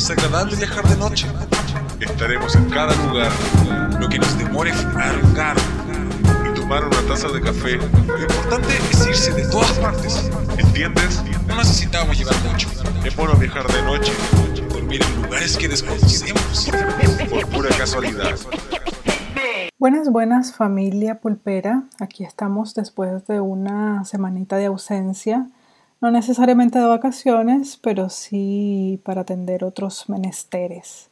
Es agradable viajar de noche. Estaremos en cada lugar, lo que nos demore un carro y tomar una taza de café. Lo importante es irse de todas partes. ¿Entiendes? No necesitamos llevar mucho. Es bueno viajar de noche, dormir en lugares que desconocemos, por pura casualidad. Buenas, buenas familia pulpera. Aquí estamos después de una semanita de ausencia, no necesariamente de vacaciones, pero sí para atender otros menesteres.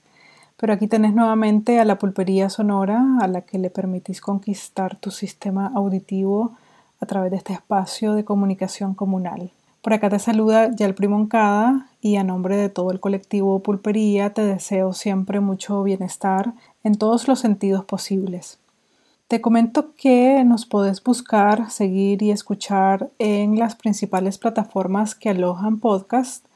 Pero aquí tenés nuevamente a la pulpería sonora a la que le permitís conquistar tu sistema auditivo a través de este espacio de comunicación comunal. Por acá te saluda Yalpri Moncada y a nombre de todo el colectivo Pulpería te deseo siempre mucho bienestar en todos los sentidos posibles. Te comento que nos puedes buscar, seguir y escuchar en las principales plataformas que alojan podcast.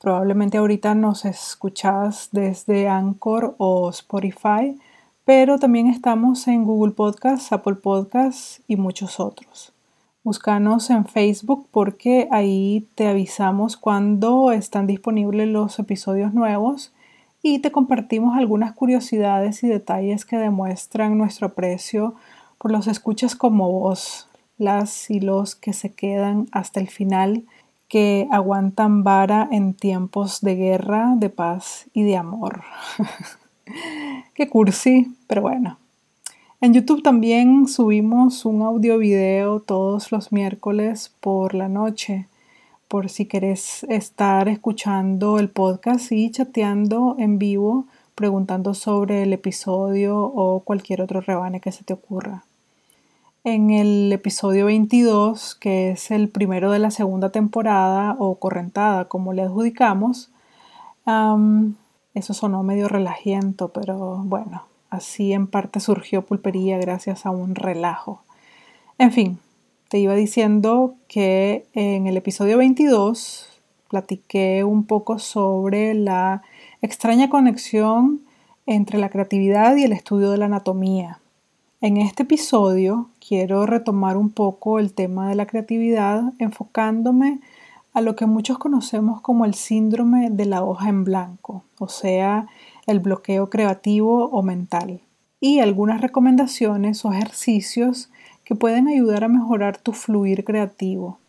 Probablemente ahorita nos escuchas desde Anchor o Spotify, pero también estamos en Google Podcasts, Apple Podcasts y muchos otros. Búscanos en Facebook porque ahí te avisamos cuando están disponibles los episodios nuevos y te compartimos algunas curiosidades y detalles que demuestran nuestro aprecio por los escuchas como vos, las y los que se quedan hasta el final, que aguantan vara en tiempos de guerra, de paz y de amor. Qué cursi, pero bueno, en YouTube también subimos un audio video todos los miércoles por la noche, por si querés estar escuchando el podcast y chateando en vivo, preguntando sobre el episodio o cualquier otro rebane que se te ocurra. En el episodio 22, que es el primero de la segunda temporada o correntada, como le adjudicamos, eso sonó medio relajiento, pero bueno, Así en parte surgió pulpería gracias a un relajo. En fin, te iba diciendo que en el episodio 22 platiqué un poco sobre la extraña conexión entre la creatividad y el estudio de la anatomía. En este episodio quiero retomar un poco el tema de la creatividad enfocándome a lo que muchos conocemos como el síndrome de la hoja en blanco, o sea, el bloqueo creativo o mental, y algunas recomendaciones o ejercicios que pueden ayudar a mejorar tu fluir creativo.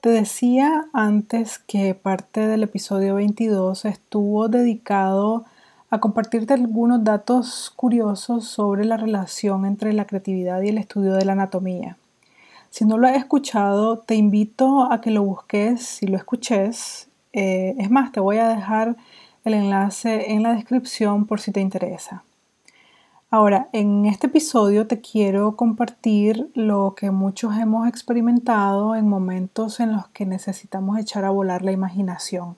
Te decía antes que parte del episodio 22 estuvo dedicado a compartirte algunos datos curiosos sobre la relación entre la creatividad y el estudio de la anatomía. Si no lo has escuchado, te invito a que lo busques y lo escuches eh, es más, te voy a dejar el enlace en la descripción por si te interesa. Ahora, en este episodio te quiero compartir lo que muchos hemos experimentado en momentos en los que necesitamos echar a volar la imaginación.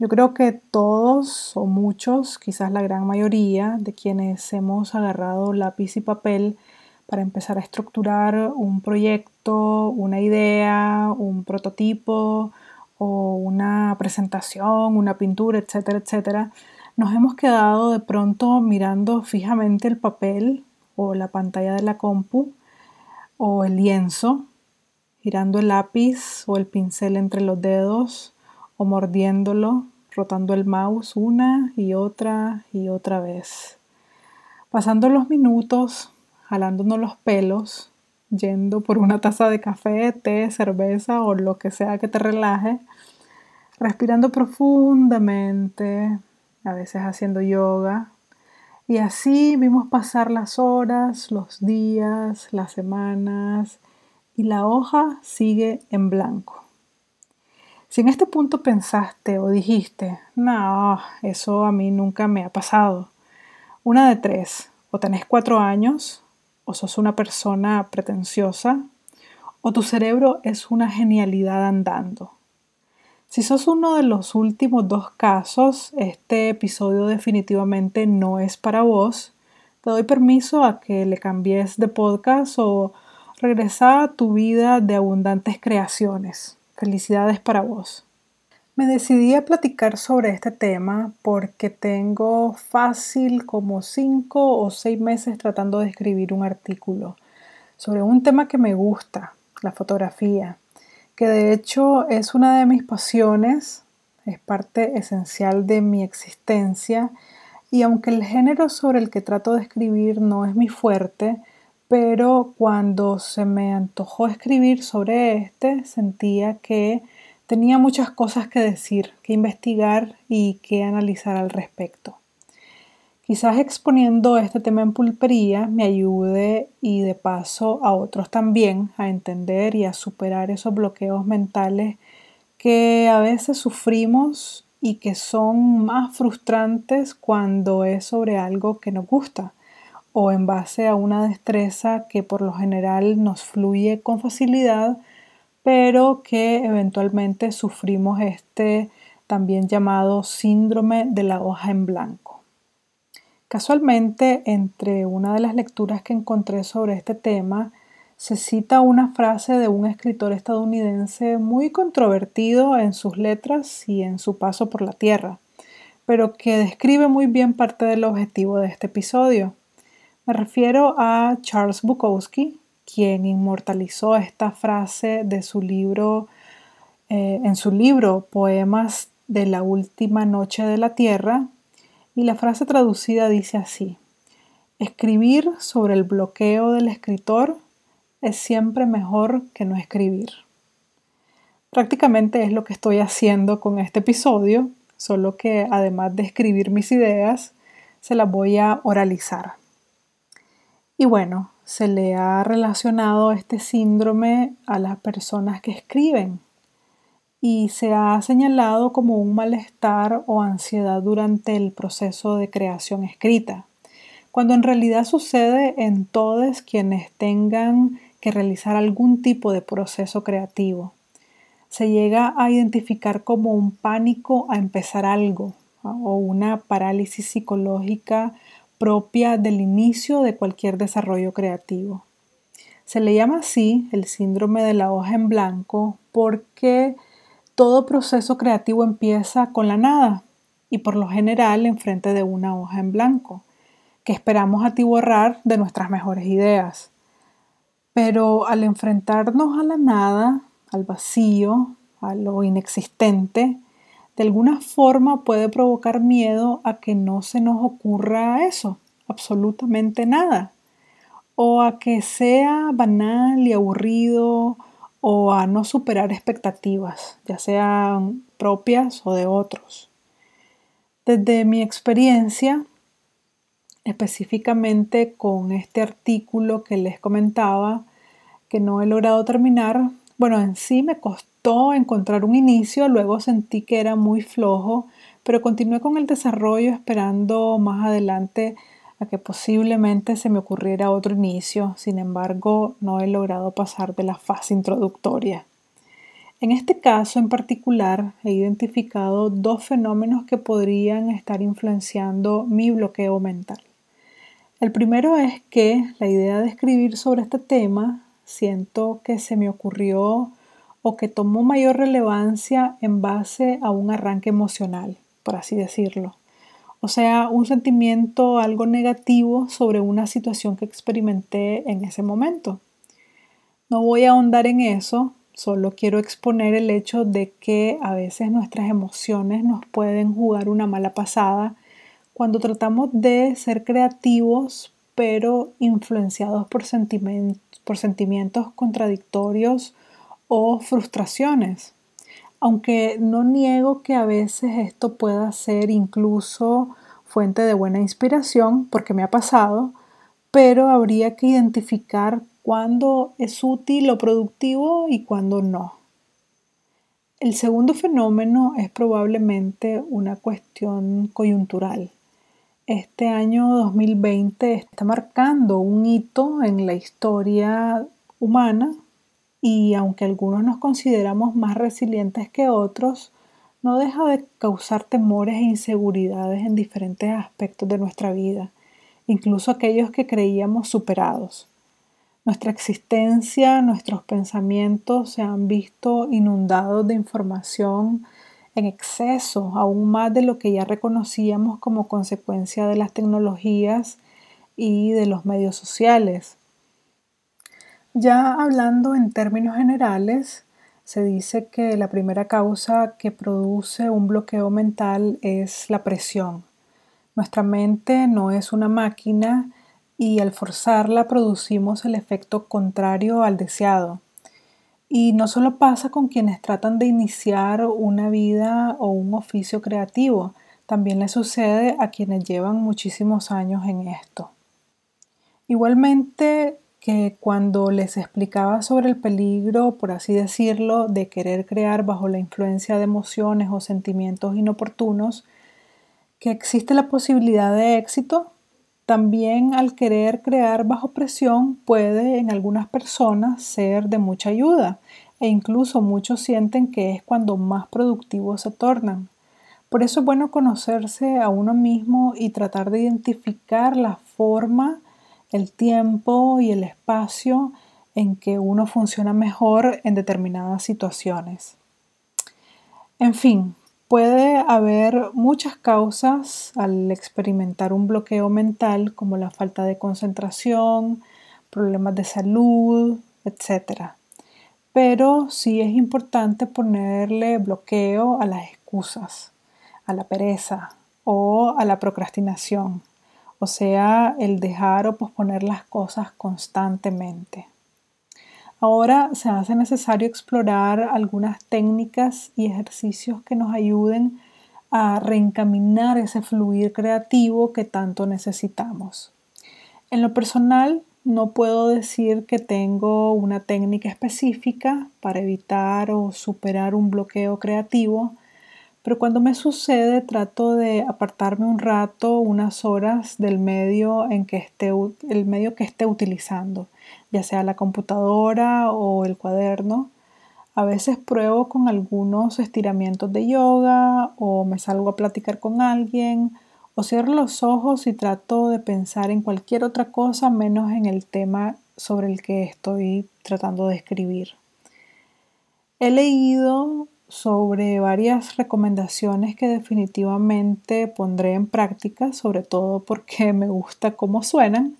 Yo creo que todos o muchos, quizás la gran mayoría de quienes hemos agarrado lápiz y papel para empezar a estructurar un proyecto, una idea, un prototipo, o una presentación, una pintura, etcétera, etcétera, nos hemos quedado de pronto mirando fijamente el papel o la pantalla de la compu o el lienzo, girando el lápiz o el pincel entre los dedos o mordiéndolo, rotando el mouse una y otra y otra vez. Pasando los minutos, jalándonos los pelos, yendo por una taza de café, té, cerveza o lo que sea que te relaje, respirando profundamente, a veces haciendo yoga. Y así vimos pasar las horas, los días, las semanas y la hoja sigue en blanco. Si en este punto pensaste o dijiste, no, eso a mí nunca me ha pasado, una de tres, o tenés cuatro años, o sos una persona pretenciosa, o tu cerebro es una genialidad andando. Si sos uno de los últimos dos casos, este episodio definitivamente no es para vos. Te doy permiso a que le cambies de podcast o regresa a tu vida de abundantes creaciones. Felicidades para vos. Me decidí a platicar sobre este tema porque tengo fácil como cinco o seis meses tratando de escribir un artículo sobre un tema que me gusta, la fotografía, que de hecho es una de mis pasiones, es parte esencial de mi existencia y aunque el género sobre el que trato de escribir no es mi fuerte, pero cuando se me antojó escribir sobre este, sentía que tenía muchas cosas que decir, que investigar y que analizar al respecto. Quizás exponiendo este tema en pulpería me ayude y de paso a otros también a entender y a superar esos bloqueos mentales que a veces sufrimos y que son más frustrantes cuando es sobre algo que nos gusta o en base a una destreza que por lo general nos fluye con facilidad, pero que eventualmente sufrimos este también llamado síndrome de la hoja en blanco. Casualmente, entre una de las lecturas que encontré sobre este tema, se cita una frase de un escritor estadounidense muy controvertido en sus letras y en su paso por la Tierra, pero que describe muy bien parte del objetivo de este episodio. Me refiero a Charles Bukowski, quien inmortalizó esta frase de su libro, eh, en su libro Poemas de la Última Noche de la Tierra, y la frase traducida dice así, escribir sobre el bloqueo del escritor es siempre mejor que no escribir. Prácticamente es lo que estoy haciendo con este episodio, solo que además de escribir mis ideas, se las voy a oralizar. Y bueno, se le ha relacionado este síndrome a las personas que escriben, y se ha señalado como un malestar o ansiedad durante el proceso de creación escrita, cuando en realidad sucede en todos quienes tengan que realizar algún tipo de proceso creativo. Se llega a identificar como un pánico a empezar algo o una parálisis psicológica propia del inicio de cualquier desarrollo creativo. Se le llama así el síndrome de la hoja en blanco porque todo proceso creativo empieza con la nada y por lo general enfrente de una hoja en blanco, que esperamos atiborrar de nuestras mejores ideas. Pero al enfrentarnos a la nada, al vacío, a lo inexistente, de alguna forma puede provocar miedo a que no se nos ocurra eso, absolutamente nada, o a que sea banal y aburrido o a no superar expectativas, ya sean propias o de otros. Desde mi experiencia, específicamente con este artículo que les comentaba, que no he logrado terminar, bueno, en sí me costó encontrar un inicio, luego sentí que era muy flojo, pero continué con el desarrollo esperando más adelante a que posiblemente se me ocurriera otro inicio, sin embargo no he logrado pasar de la fase introductoria. En este caso en particular he identificado dos fenómenos que podrían estar influenciando mi bloqueo mental. El primero es que la idea de escribir sobre este tema siento que se me ocurrió o que tomó mayor relevancia en base a un arranque emocional, por así decirlo o sea, un sentimiento algo negativo sobre una situación que experimenté en ese momento. No voy a ahondar en eso, solo quiero exponer el hecho de que a veces nuestras emociones nos pueden jugar una mala pasada cuando tratamos de ser creativos pero influenciados por, por sentimientos contradictorios o frustraciones aunque no niego que a veces esto pueda ser incluso fuente de buena inspiración, porque me ha pasado, pero habría que identificar cuándo es útil o productivo y cuándo no. El segundo fenómeno es probablemente una cuestión coyuntural. Este año 2020 está marcando un hito en la historia humana y aunque algunos nos consideramos más resilientes que otros, no deja de causar temores e inseguridades en diferentes aspectos de nuestra vida, incluso aquellos que creíamos superados. Nuestra existencia, nuestros pensamientos se han visto inundados de información en exceso, aún más de lo que ya reconocíamos como consecuencia de las tecnologías y de los medios sociales. Ya hablando en términos generales, Se dice que la primera causa que produce un bloqueo mental es la presión. Nuestra mente no es una máquina y al forzarla producimos el efecto contrario al deseado. Y no solo pasa con quienes tratan de iniciar una vida o un oficio creativo, también le sucede a quienes llevan muchísimos años en esto. Igualmente que cuando les explicaba sobre el peligro, por así decirlo, de querer crear bajo la influencia de emociones o sentimientos inoportunos, que existe la posibilidad de éxito, también al querer crear bajo presión puede en algunas personas ser de mucha ayuda e incluso muchos sienten que es cuando más productivos se tornan. Por eso es bueno conocerse a uno mismo y tratar de identificar la forma, el tiempo y el espacio en que uno funciona mejor en determinadas situaciones. En fin, Puede haber muchas causas al experimentar un bloqueo mental como la falta de concentración, problemas de salud, etc. Pero sí es importante ponerle bloqueo a las excusas, a la pereza o a la procrastinación, o sea, el dejar o posponer las cosas constantemente. Ahora se hace necesario explorar algunas técnicas y ejercicios que nos ayuden a reencaminar ese fluir creativo que tanto necesitamos. En lo personal, no puedo decir que tengo una técnica específica para evitar o superar un bloqueo creativo, pero cuando me sucede trato de apartarme un rato, unas horas del medio en que esté el medio que esté utilizando, ya sea la computadora o el cuaderno. A veces pruebo con algunos estiramientos de yoga o me salgo a platicar con alguien o cierro los ojos y trato de pensar en cualquier otra cosa menos en el tema sobre el que estoy tratando de escribir. He leído sobre varias recomendaciones que definitivamente pondré en práctica, sobre todo porque me gusta cómo suenan.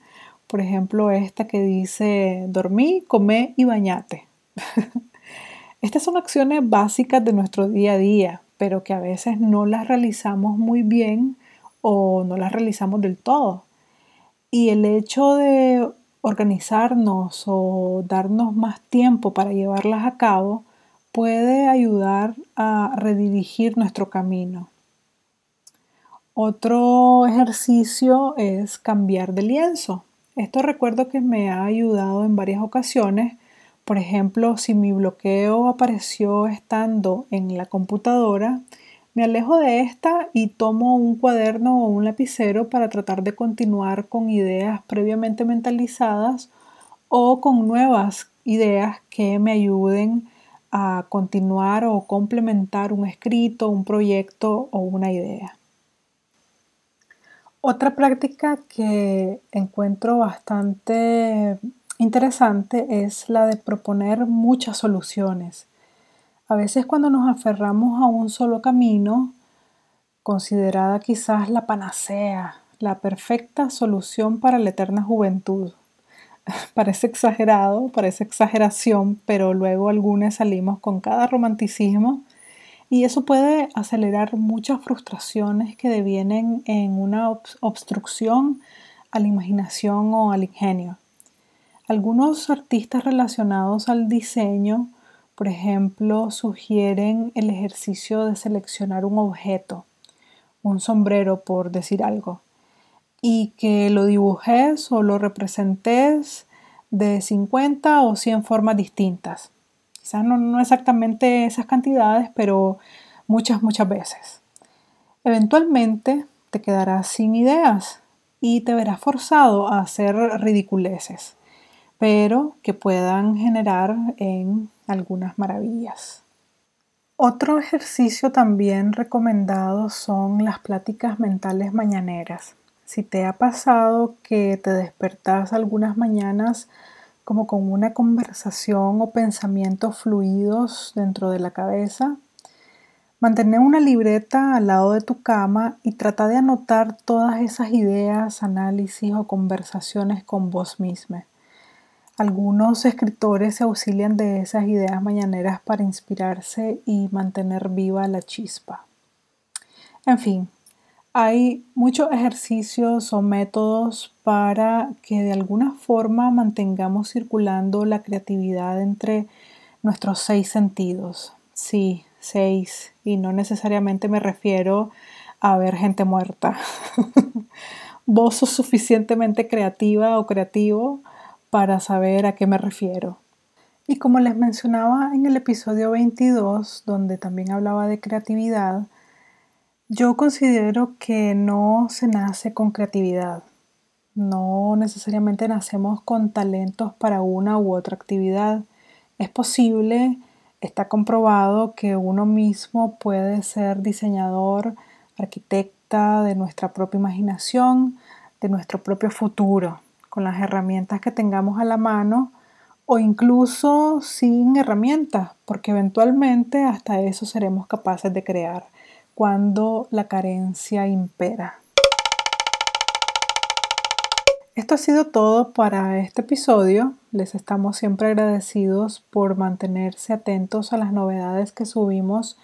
Por ejemplo, esta que dice dormí, comé y bañate. Estas son acciones básicas de nuestro día a día, pero que a veces no las realizamos muy bien o no las realizamos del todo. Y el hecho de organizarnos o darnos más tiempo para llevarlas a cabo puede ayudar a redirigir nuestro camino. Otro ejercicio es cambiar de lienzo. Esto recuerdo que me ha ayudado en varias ocasiones. Por ejemplo, si mi bloqueo apareció estando en la computadora, me alejo de esta y tomo un cuaderno o un lapicero para tratar de continuar con ideas previamente mentalizadas o con nuevas ideas que me ayuden a continuar o complementar un escrito, un proyecto o una idea. Otra práctica que encuentro bastante interesante es la de proponer muchas soluciones. A veces cuando nos aferramos a un solo camino, considerada quizás la panacea, la perfecta solución para la eterna juventud, parece exagerado, parece exageración, pero luego algunos salimos con cada romanticismo y eso puede acelerar muchas frustraciones que devienen en una obstrucción a la imaginación o al ingenio. Algunos artistas relacionados al diseño, por ejemplo, sugieren el ejercicio de seleccionar un objeto, un sombrero por decir algo, y que lo dibujes o lo representes de 50 o 100 formas distintas. Quizás no, no exactamente esas cantidades, pero muchas, muchas veces. Eventualmente te quedarás sin ideas y te verás forzado a hacer ridiculeces, pero que puedan generar en algunas maravillas. Otro ejercicio también recomendado son las pláticas mentales mañaneras. Si te ha pasado que te despertas algunas mañanas como con una conversación o pensamientos fluidos dentro de la cabeza, mantener una libreta al lado de tu cama y trata de anotar todas esas ideas, análisis o conversaciones con vos misma. Algunos escritores se auxilian de esas ideas mañaneras para inspirarse y mantener viva la chispa. En fin, hay muchos ejercicios o métodos para que de alguna forma mantengamos circulando la creatividad entre nuestros seis sentidos. Sí, seis, y no necesariamente me refiero a ver gente muerta. Vos sos suficientemente creativa o creativo para saber a qué me refiero. Y como les mencionaba en el episodio 22, donde también hablaba de creatividad, yo considero que no se nace con creatividad. No necesariamente nacemos con talentos para una u otra actividad. Es posible, está comprobado que uno mismo puede ser diseñador, arquitecta de nuestra propia imaginación, de nuestro propio futuro con las herramientas que tengamos a la mano o incluso sin herramientas, porque eventualmente hasta eso seremos capaces de crear cuando la carencia impera. Esto ha sido todo para este episodio. Les estamos siempre agradecidos por mantenerse atentos a las novedades que subimos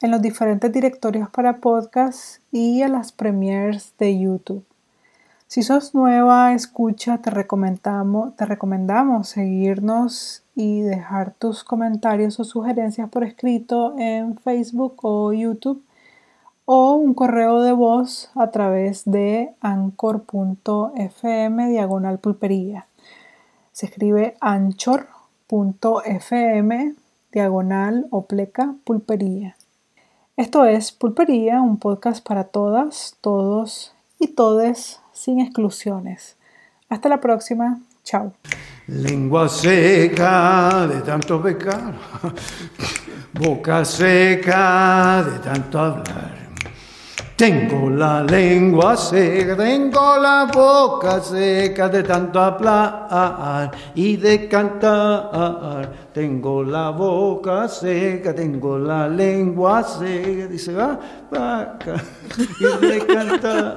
en los diferentes directorios para podcast y a las premiers de YouTube. Si sos nueva escucha, te recomendamos, te recomendamos seguirnos y dejar tus comentarios o sugerencias por escrito en Facebook o YouTube o un correo de voz a través de anchor.fm diagonal pulpería. Se escribe anchor.fm diagonal o pleca pulpería. Esto es Pulpería, un podcast para todas, todos y todes sin exclusiones. Hasta la próxima. Chao. Lengua seca de tanto pecar, boca seca de tanto hablar. Tengo la lengua seca, tengo la boca seca de tanto hablar y de cantar. Tengo la boca seca, tengo la lengua seca, dice va, vaca y de cantar.